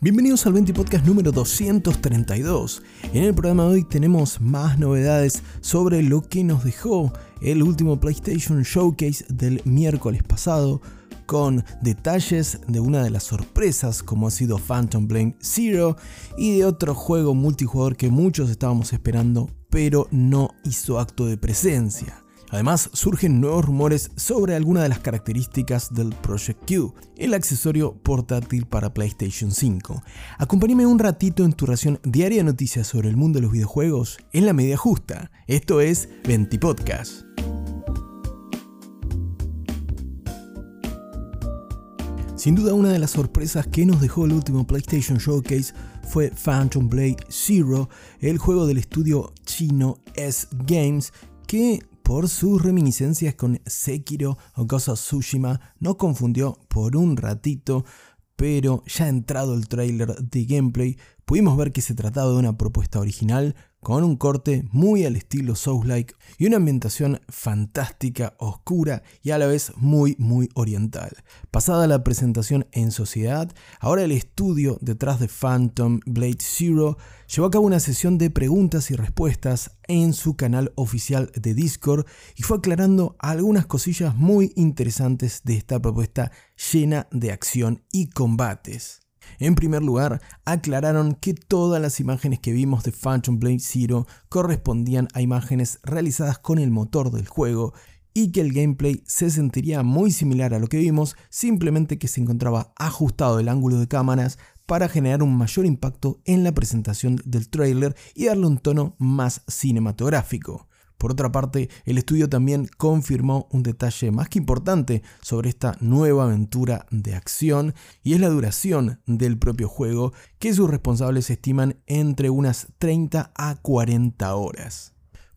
Bienvenidos al 20 Podcast número 232. En el programa de hoy tenemos más novedades sobre lo que nos dejó el último PlayStation Showcase del miércoles pasado, con detalles de una de las sorpresas como ha sido Phantom Blade Zero y de otro juego multijugador que muchos estábamos esperando pero no hizo acto de presencia. Además, surgen nuevos rumores sobre algunas de las características del Project Q, el accesorio portátil para PlayStation 5. Acompáñame un ratito en tu ración diaria de noticias sobre el mundo de los videojuegos en la media justa. Esto es 20 Podcast. Sin duda una de las sorpresas que nos dejó el último PlayStation Showcase fue Phantom Blade Zero, el juego del estudio chino S Games que por sus reminiscencias con Sekiro o of Tsushima, no confundió por un ratito, pero ya entrado el trailer de gameplay, pudimos ver que se trataba de una propuesta original con un corte muy al estilo Souls-like y una ambientación fantástica, oscura y a la vez muy muy oriental. Pasada la presentación en sociedad, ahora el estudio detrás de Phantom Blade Zero llevó a cabo una sesión de preguntas y respuestas en su canal oficial de Discord y fue aclarando algunas cosillas muy interesantes de esta propuesta llena de acción y combates. En primer lugar, aclararon que todas las imágenes que vimos de Phantom Blade Zero correspondían a imágenes realizadas con el motor del juego y que el gameplay se sentiría muy similar a lo que vimos, simplemente que se encontraba ajustado el ángulo de cámaras para generar un mayor impacto en la presentación del trailer y darle un tono más cinematográfico. Por otra parte, el estudio también confirmó un detalle más que importante sobre esta nueva aventura de acción y es la duración del propio juego que sus responsables estiman entre unas 30 a 40 horas.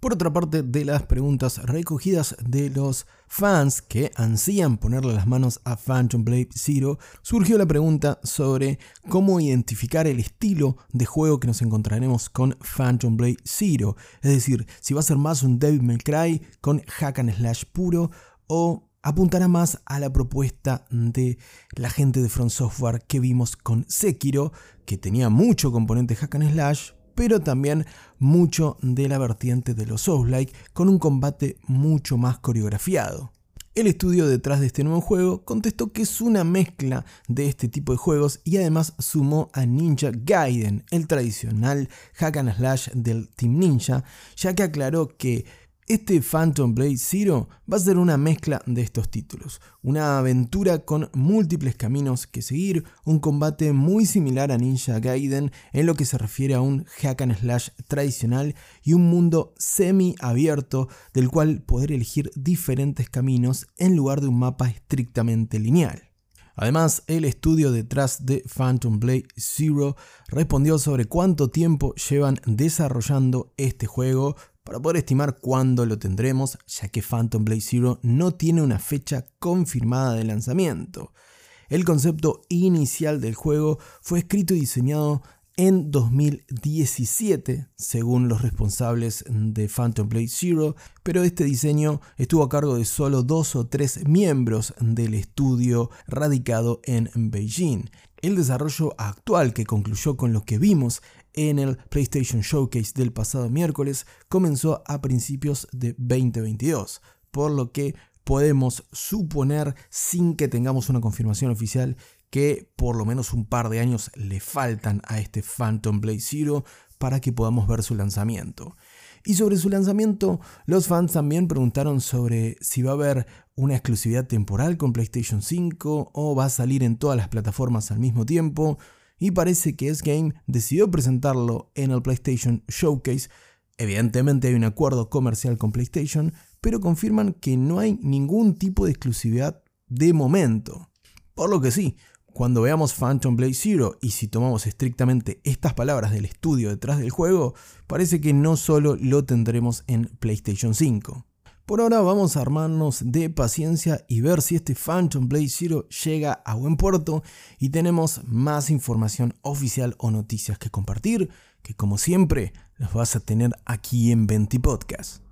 Por otra parte, de las preguntas recogidas de los fans que ansían ponerle las manos a Phantom Blade Zero, surgió la pregunta sobre cómo identificar el estilo de juego que nos encontraremos con Phantom Blade Zero. Es decir, si va a ser más un Devil May Cry con hack and slash puro o apuntará más a la propuesta de la gente de Front Software que vimos con Sekiro, que tenía mucho componente hack and slash, pero también mucho de la vertiente de los Souls-like con un combate mucho más coreografiado. El estudio detrás de este nuevo juego contestó que es una mezcla de este tipo de juegos y además sumó a Ninja Gaiden, el tradicional hack and slash del Team Ninja, ya que aclaró que este Phantom Blade Zero va a ser una mezcla de estos títulos, una aventura con múltiples caminos que seguir, un combate muy similar a Ninja Gaiden en lo que se refiere a un hack and slash tradicional y un mundo semi abierto del cual poder elegir diferentes caminos en lugar de un mapa estrictamente lineal. Además, el estudio detrás de Phantom Blade Zero respondió sobre cuánto tiempo llevan desarrollando este juego, para poder estimar cuándo lo tendremos, ya que Phantom Blade Zero no tiene una fecha confirmada de lanzamiento. El concepto inicial del juego fue escrito y diseñado en 2017, según los responsables de Phantom Blade Zero, pero este diseño estuvo a cargo de solo dos o tres miembros del estudio radicado en Beijing. El desarrollo actual que concluyó con lo que vimos en el PlayStation Showcase del pasado miércoles comenzó a principios de 2022, por lo que podemos suponer, sin que tengamos una confirmación oficial, que por lo menos un par de años le faltan a este Phantom Blade Zero para que podamos ver su lanzamiento. Y sobre su lanzamiento, los fans también preguntaron sobre si va a haber una exclusividad temporal con PlayStation 5 o va a salir en todas las plataformas al mismo tiempo y parece que S-Game decidió presentarlo en el PlayStation Showcase. Evidentemente hay un acuerdo comercial con PlayStation, pero confirman que no hay ningún tipo de exclusividad de momento. Por lo que sí, cuando veamos Phantom Blade Zero y si tomamos estrictamente estas palabras del estudio detrás del juego, parece que no solo lo tendremos en PlayStation 5. Por ahora vamos a armarnos de paciencia y ver si este Phantom Blade Zero llega a buen puerto y tenemos más información oficial o noticias que compartir, que como siempre las vas a tener aquí en 20 Podcast.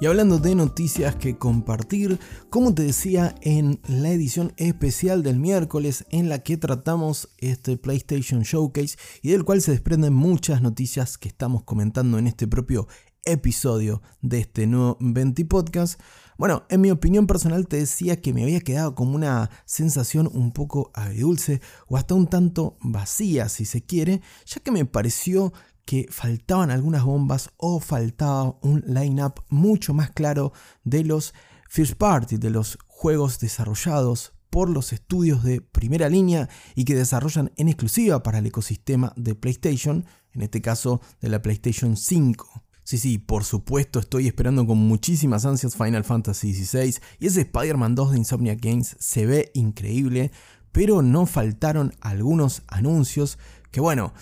Y hablando de noticias que compartir, como te decía en la edición especial del miércoles en la que tratamos este PlayStation Showcase y del cual se desprenden muchas noticias que estamos comentando en este propio episodio de este nuevo 20 podcast. Bueno, en mi opinión personal te decía que me había quedado como una sensación un poco agridulce o hasta un tanto vacía si se quiere, ya que me pareció que faltaban algunas bombas o faltaba un line-up mucho más claro de los first party, de los juegos desarrollados por los estudios de primera línea y que desarrollan en exclusiva para el ecosistema de PlayStation, en este caso de la PlayStation 5. Sí, sí, por supuesto estoy esperando con muchísimas ansias Final Fantasy XVI y ese Spider-Man 2 de Insomnia Games se ve increíble, pero no faltaron algunos anuncios que bueno,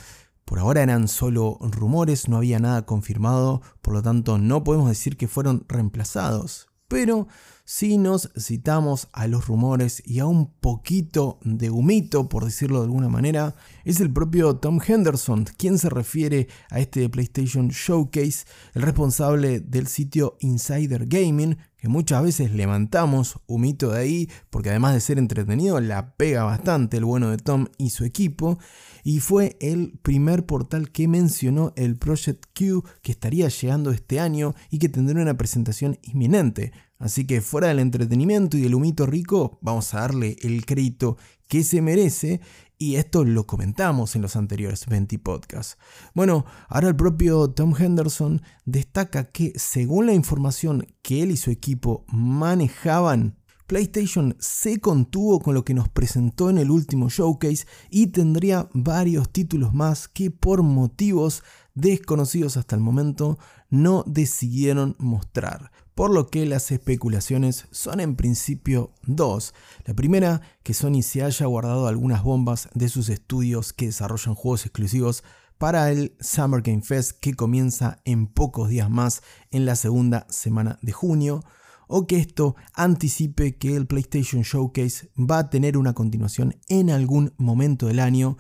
por ahora eran solo rumores, no había nada confirmado, por lo tanto no podemos decir que fueron reemplazados. Pero si nos citamos a los rumores y a un poquito de humito, por decirlo de alguna manera, es el propio Tom Henderson quien se refiere a este PlayStation Showcase, el responsable del sitio Insider Gaming, que muchas veces levantamos humito de ahí, porque además de ser entretenido, la pega bastante el bueno de Tom y su equipo, y fue el primer portal que mencionó el Project Q que estaría llegando este año y que tendrá una presentación inminente. Así que fuera del entretenimiento y del humito rico, vamos a darle el crédito que se merece y esto lo comentamos en los anteriores 20 podcasts. Bueno, ahora el propio Tom Henderson destaca que según la información que él y su equipo manejaban, PlayStation se contuvo con lo que nos presentó en el último showcase y tendría varios títulos más que por motivos desconocidos hasta el momento no decidieron mostrar por lo que las especulaciones son en principio dos. La primera, que Sony se haya guardado algunas bombas de sus estudios que desarrollan juegos exclusivos para el Summer Game Fest que comienza en pocos días más en la segunda semana de junio, o que esto anticipe que el PlayStation Showcase va a tener una continuación en algún momento del año,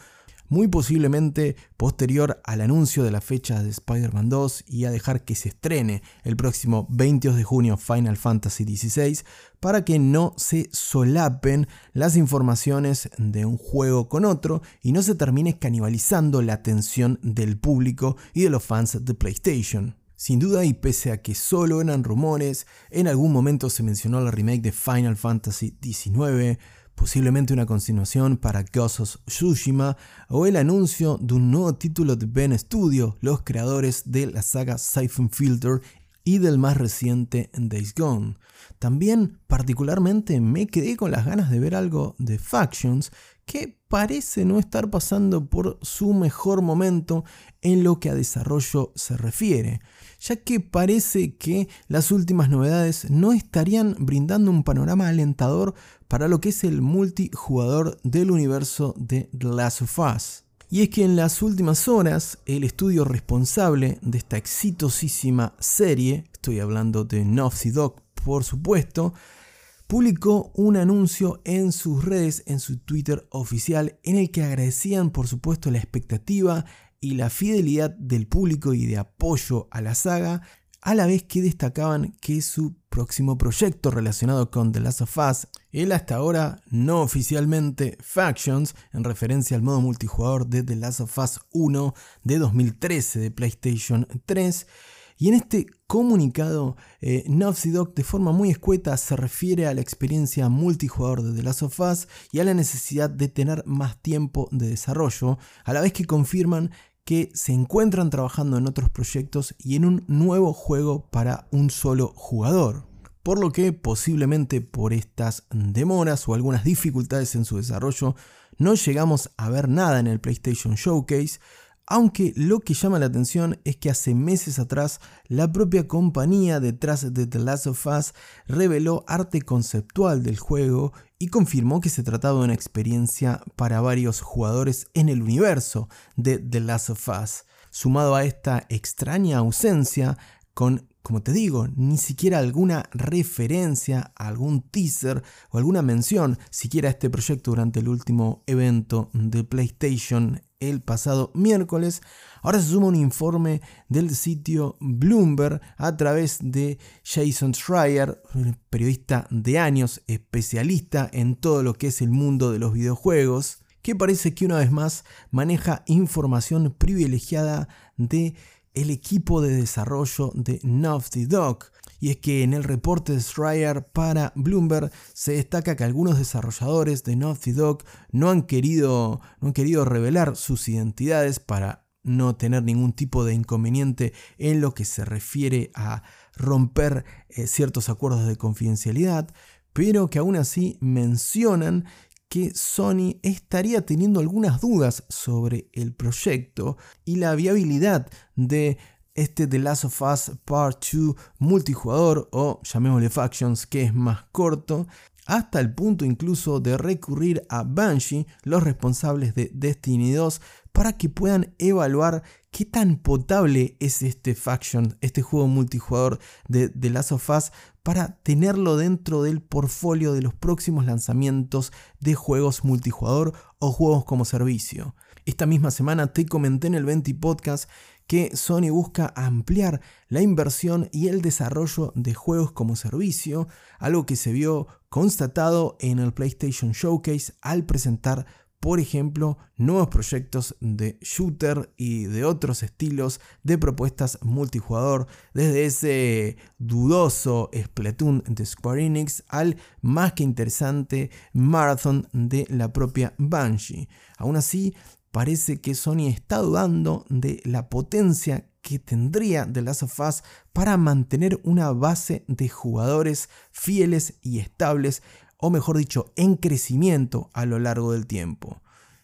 muy posiblemente posterior al anuncio de la fecha de Spider-Man 2 y a dejar que se estrene el próximo 22 de junio Final Fantasy XVI para que no se solapen las informaciones de un juego con otro y no se termine canibalizando la atención del público y de los fans de PlayStation. Sin duda y pese a que solo eran rumores, en algún momento se mencionó la remake de Final Fantasy XIX, posiblemente una continuación para Ghost of Tsushima o el anuncio de un nuevo título de Ben Studio, los creadores de la saga Siphon Filter y del más reciente Days Gone. También particularmente me quedé con las ganas de ver algo de Factions que parece no estar pasando por su mejor momento en lo que a desarrollo se refiere, ya que parece que las últimas novedades no estarían brindando un panorama alentador para lo que es el multijugador del universo de The Last of Us. Y es que en las últimas horas, el estudio responsable de esta exitosísima serie, estoy hablando de Naughty Dog por supuesto, publicó un anuncio en sus redes, en su Twitter oficial, en el que agradecían por supuesto la expectativa y la fidelidad del público y de apoyo a la saga, a la vez que destacaban que su próximo proyecto relacionado con The Last of Us, el hasta ahora no oficialmente Factions, en referencia al modo multijugador de The Last of Us 1 de 2013 de PlayStation 3, y en este comunicado, eh, Naughty Dog de forma muy escueta se refiere a la experiencia multijugador de The Last of Us y a la necesidad de tener más tiempo de desarrollo, a la vez que confirman que se encuentran trabajando en otros proyectos y en un nuevo juego para un solo jugador. Por lo que posiblemente por estas demoras o algunas dificultades en su desarrollo no llegamos a ver nada en el PlayStation Showcase, aunque lo que llama la atención es que hace meses atrás la propia compañía detrás de The Last of Us reveló arte conceptual del juego y confirmó que se trataba de una experiencia para varios jugadores en el universo de The Last of Us. Sumado a esta extraña ausencia, con, como te digo, ni siquiera alguna referencia, algún teaser o alguna mención siquiera a este proyecto durante el último evento de PlayStation el pasado miércoles. Ahora se suma un informe del sitio Bloomberg a través de Jason Schreier, periodista de años, especialista en todo lo que es el mundo de los videojuegos, que parece que una vez más maneja información privilegiada de el equipo de desarrollo de Naughty Dog. Y es que en el reporte de Schreier para Bloomberg se destaca que algunos desarrolladores de Naughty Dog no han querido, no han querido revelar sus identidades para no tener ningún tipo de inconveniente en lo que se refiere a romper eh, ciertos acuerdos de confidencialidad, pero que aún así mencionan que Sony estaría teniendo algunas dudas sobre el proyecto y la viabilidad de este The Last of Us Part 2 multijugador o llamémosle Factions que es más corto, hasta el punto incluso de recurrir a Banshee, los responsables de Destiny 2, para que puedan evaluar qué tan potable es este Faction, este juego multijugador de The Last of Us, para tenerlo dentro del portfolio de los próximos lanzamientos de juegos multijugador o juegos como servicio. Esta misma semana te comenté en el 20 Podcast que Sony busca ampliar la inversión y el desarrollo de juegos como servicio, algo que se vio constatado en el PlayStation Showcase al presentar por ejemplo, nuevos proyectos de shooter y de otros estilos de propuestas multijugador, desde ese dudoso Splatoon de Square Enix al más que interesante Marathon de la propia Bungie. Aún así, parece que Sony está dudando de la potencia que tendría The Last of Us para mantener una base de jugadores fieles y estables, o mejor dicho, en crecimiento a lo largo del tiempo.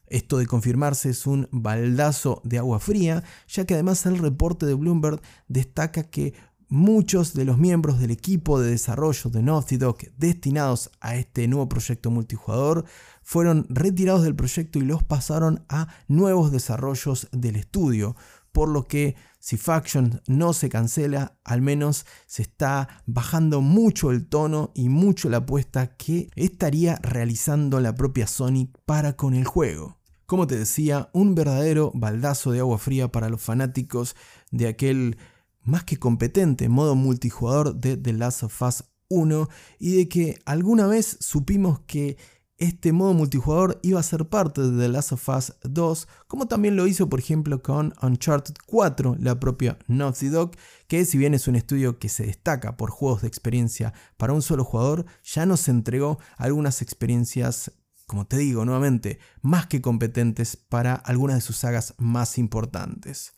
Esto de confirmarse es un baldazo de agua fría, ya que además el reporte de Bloomberg destaca que muchos de los miembros del equipo de desarrollo de Naughty Dog destinados a este nuevo proyecto multijugador fueron retirados del proyecto y los pasaron a nuevos desarrollos del estudio, por lo que si Faction no se cancela, al menos se está bajando mucho el tono y mucho la apuesta que estaría realizando la propia Sony para con el juego. Como te decía, un verdadero baldazo de agua fría para los fanáticos de aquel más que competente modo multijugador de The Last of Us 1 y de que alguna vez supimos que este modo multijugador iba a ser parte de The Last of Us 2, como también lo hizo por ejemplo con Uncharted 4, la propia Naughty Dog, que si bien es un estudio que se destaca por juegos de experiencia para un solo jugador, ya nos entregó algunas experiencias, como te digo nuevamente, más que competentes para algunas de sus sagas más importantes.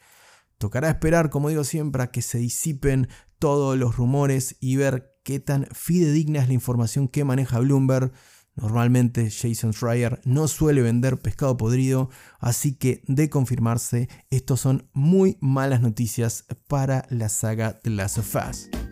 Tocará esperar, como digo siempre, a que se disipen todos los rumores y ver qué tan fidedigna es la información que maneja Bloomberg. Normalmente Jason Schreier no suele vender pescado podrido, así que de confirmarse, estos son muy malas noticias para la saga de Last of Us.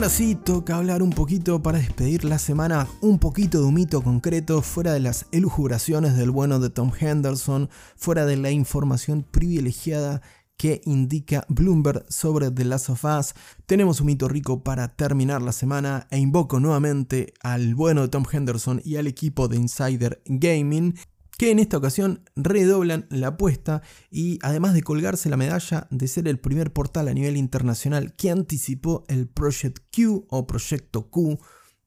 Ahora sí, toca hablar un poquito para despedir la semana, un poquito de un mito concreto, fuera de las elucubraciones del bueno de Tom Henderson, fuera de la información privilegiada que indica Bloomberg sobre The Last of Us. Tenemos un mito rico para terminar la semana e invoco nuevamente al bueno de Tom Henderson y al equipo de Insider Gaming que en esta ocasión redoblan la apuesta y además de colgarse la medalla de ser el primer portal a nivel internacional que anticipó el Project Q o Proyecto Q,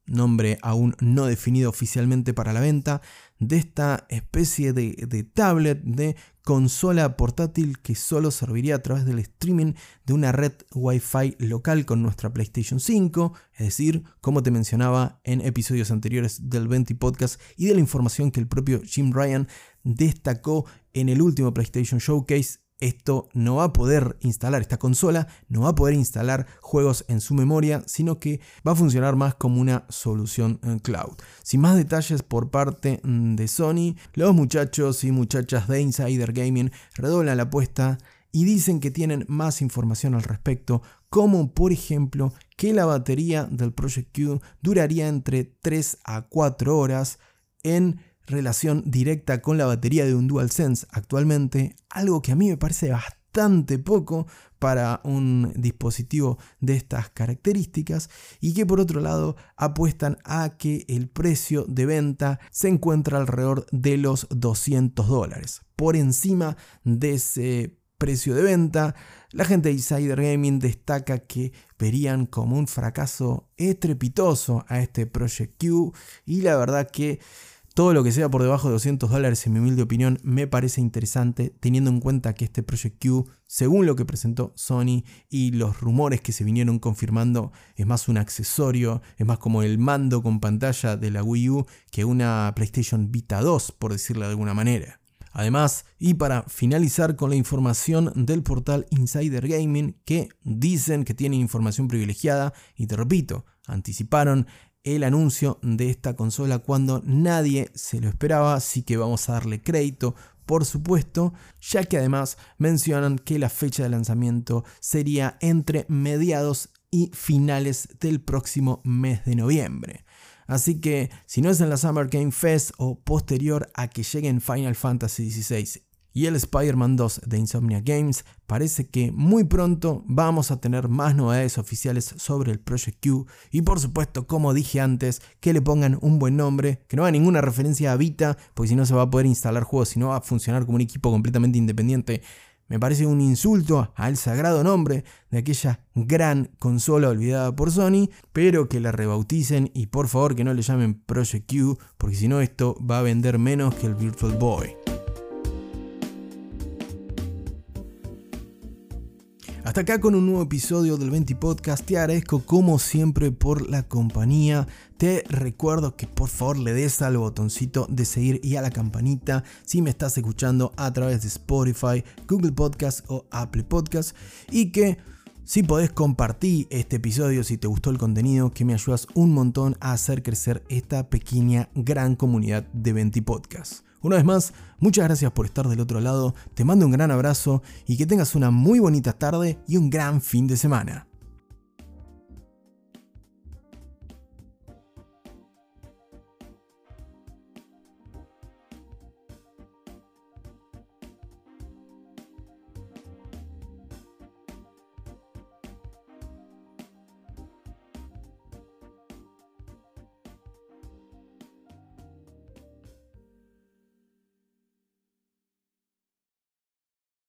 nombre aún no definido oficialmente para la venta, de esta especie de, tablet, de consola portátil que solo serviría a través del streaming de una red Wi-Fi local con nuestra PlayStation 5, es decir, como te mencionaba en episodios anteriores del 20 Podcast y de la información que el propio Jim Ryan destacó en el último PlayStation Showcase esto no va a poder instalar esta consola, no va a poder instalar juegos en su memoria, sino que va a funcionar más como una solución en cloud. Sin más detalles por parte mm, de Sony, los muchachos y muchachas de Insider Gaming redoblan la apuesta y dicen que tienen más información al respecto, como por ejemplo que la batería del Project Q duraría entre 3 a 4 horas en relación directa con la batería de un DualSense actualmente, algo que a mí me parece bastante poco para un dispositivo de estas características y que por otro lado apuestan a que el precio de venta se encuentra alrededor de los 200 dólares. Por encima de ese precio de venta, la gente de Insider Gaming destaca que verían como un fracaso estrepitoso a este Project Q y la verdad que todo lo que sea por debajo de 200 dólares, en mi humilde opinión, me parece interesante, teniendo en cuenta que este Project Q, según lo que presentó Sony y los rumores que se vinieron confirmando, es más un accesorio, es más como el mando con pantalla de la Wii U que una PlayStation Vita 2, por decirlo de alguna manera. Además, y para finalizar con la información del portal Insider Gaming, que dicen que tiene información privilegiada, y te repito, anticiparon el anuncio de esta consola cuando nadie se lo esperaba, así que vamos a darle crédito por supuesto, ya que además mencionan que la fecha de lanzamiento sería entre mediados y finales del próximo mes de noviembre. Así que si no es en la Summer Game Fest o posterior a que lleguen Final Fantasy XVI y el Spider-Man 2 de Insomnia Games, parece que muy pronto vamos a tener más novedades oficiales sobre el Project Q y por supuesto, como dije antes, que le pongan un buen nombre, que no haga ninguna referencia a Vita, porque si no se va a poder instalar juegos y no va a funcionar como un equipo completamente independiente. Me parece un insulto al sagrado nombre de aquella gran consola olvidada por Sony, pero que la rebauticen y por favor que no le llamen Project Q, porque si no esto va a vender menos que el Virtual Boy. Hasta acá con un nuevo episodio del 20 Podcast. Te agradezco como siempre por la compañía. Te recuerdo que por favor le des al botoncito de seguir y a la campanita si me estás escuchando a través de Spotify, Google Podcast o Apple Podcast. Y que si podés compartir este episodio si te gustó el contenido, que me ayudas un montón a hacer crecer esta pequeña gran comunidad de 20 Podcast. Una vez más, muchas gracias por estar del otro lado, te mando un gran abrazo y que tengas una muy bonita tarde y un gran fin de semana.